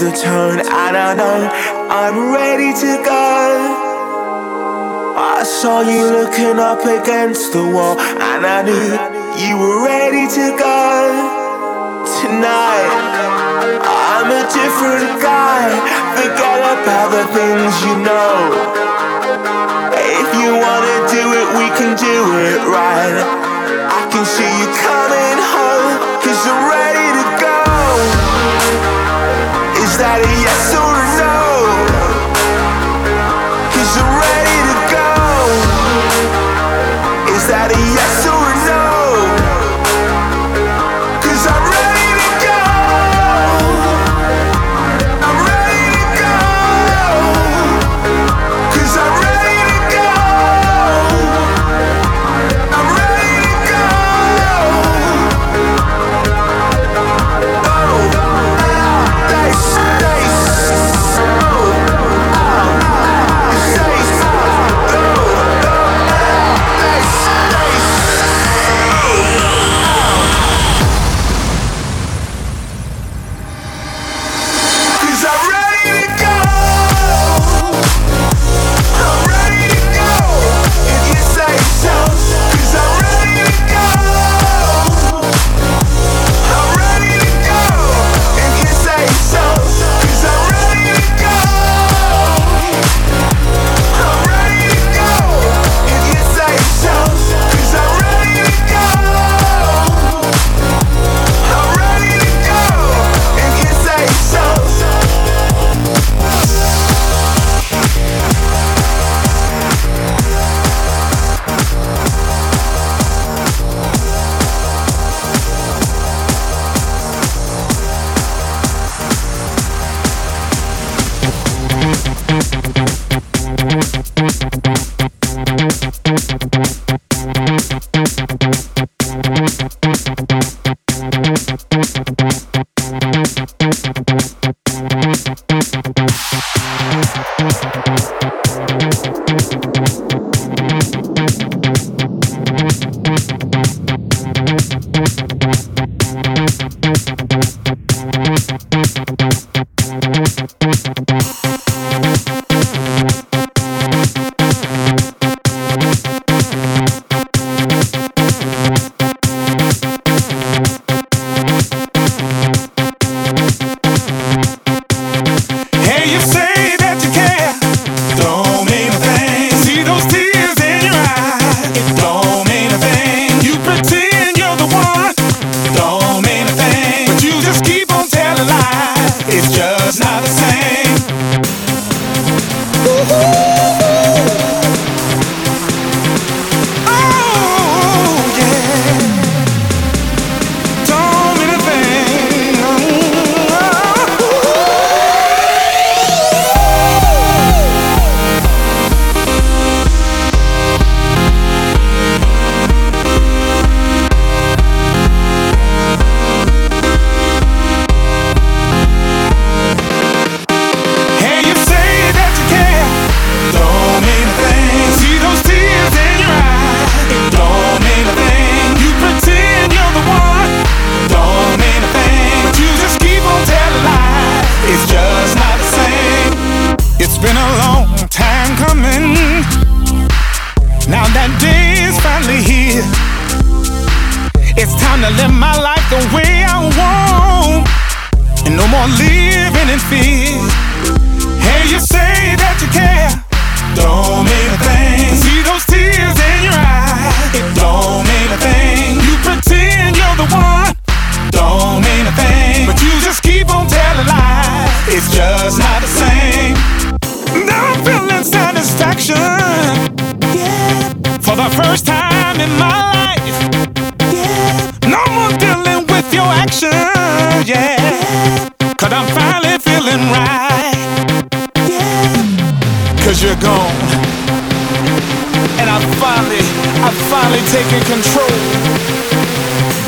the turn? I don't know. I'm ready to go. I saw you looking up against the wall, and I knew you were ready to go. Tonight, I'm a different guy. Forget about the things you know. If you wanna do it, we can do it right. I can see you.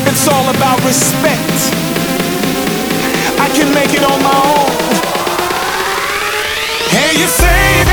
It's all about respect. I can make it on my own. Hey, you say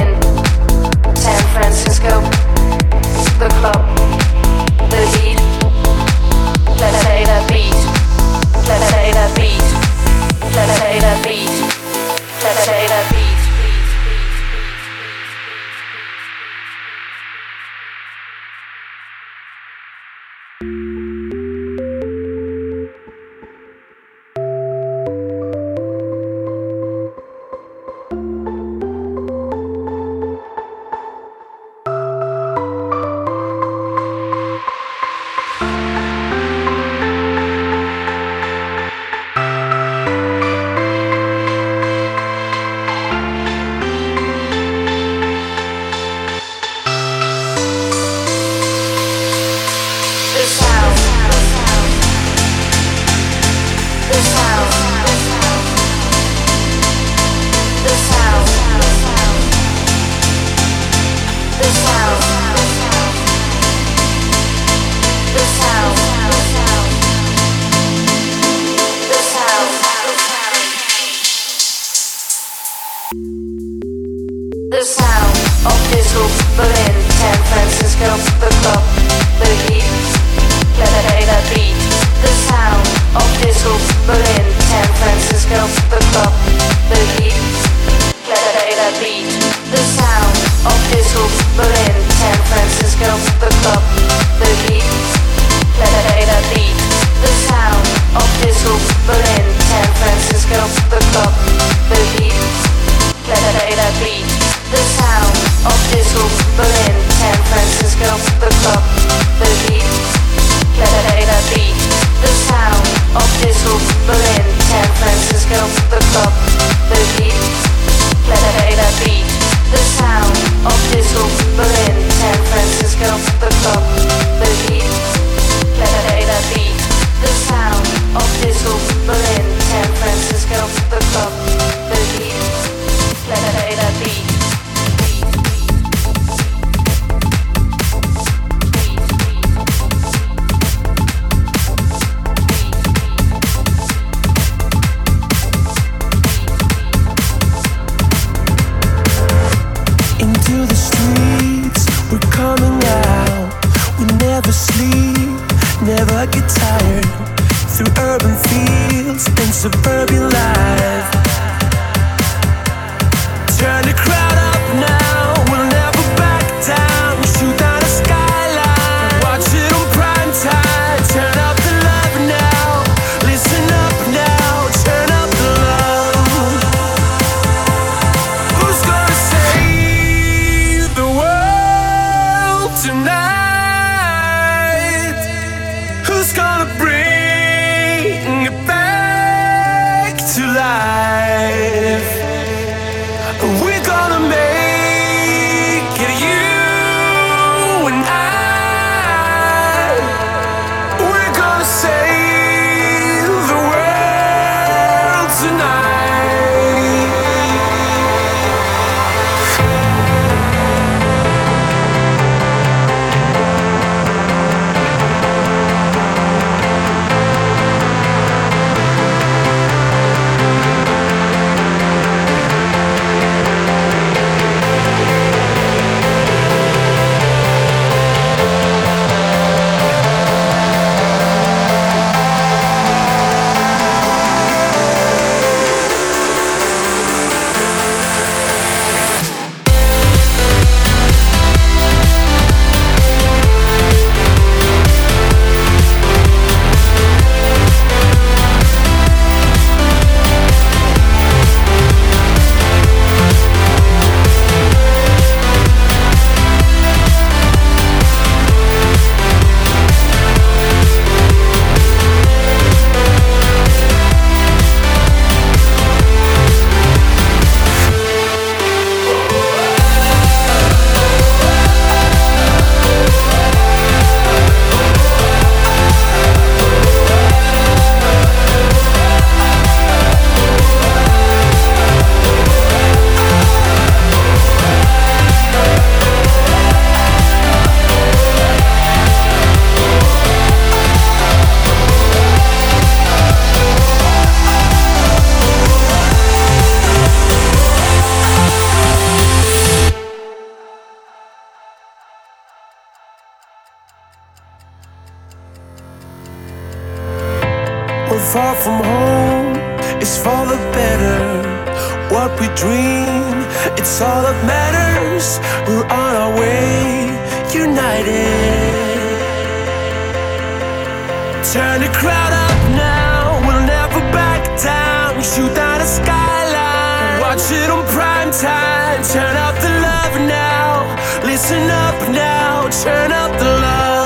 dream. It's all that matters. We're on our way, united. Turn the crowd up now. We'll never back down. Shoot down the skyline. Watch it on prime time. Turn up the love now. Listen up now. Turn up the love.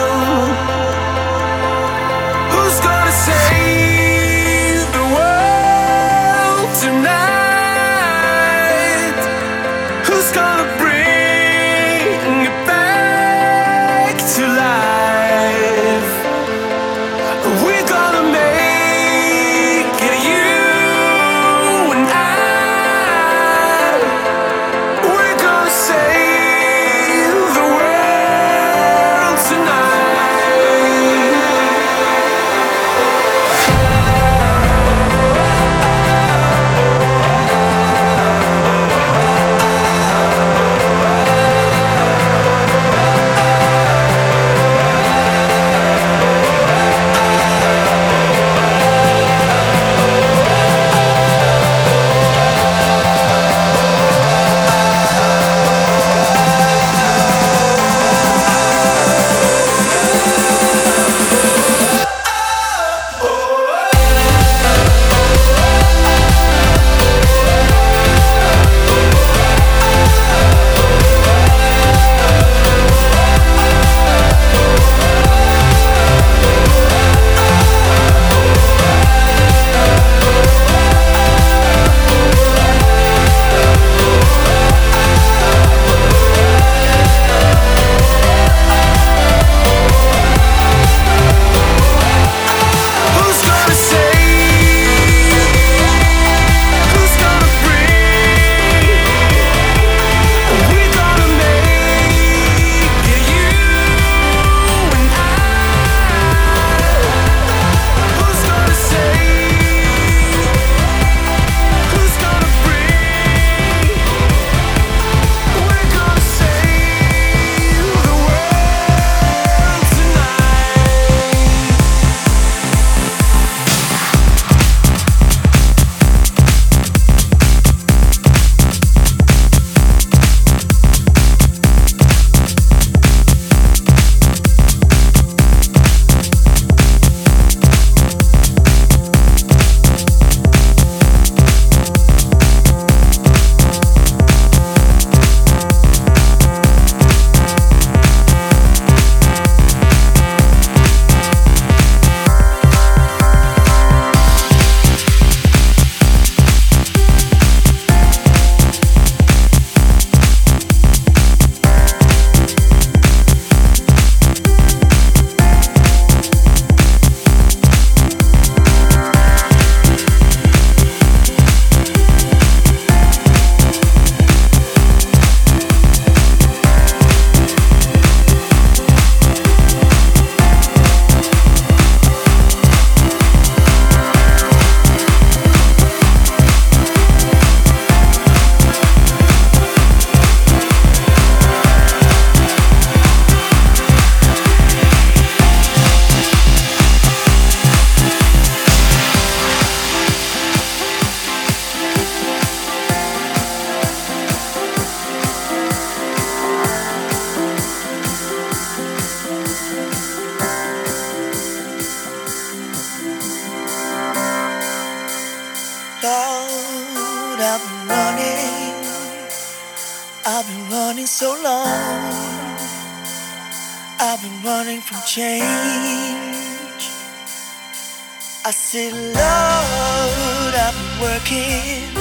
busy load. I've been working,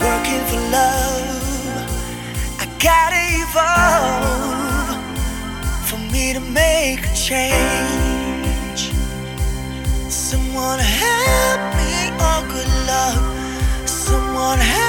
working for love. I gotta evolve for me to make a change. Someone help me, oh good luck. Someone help.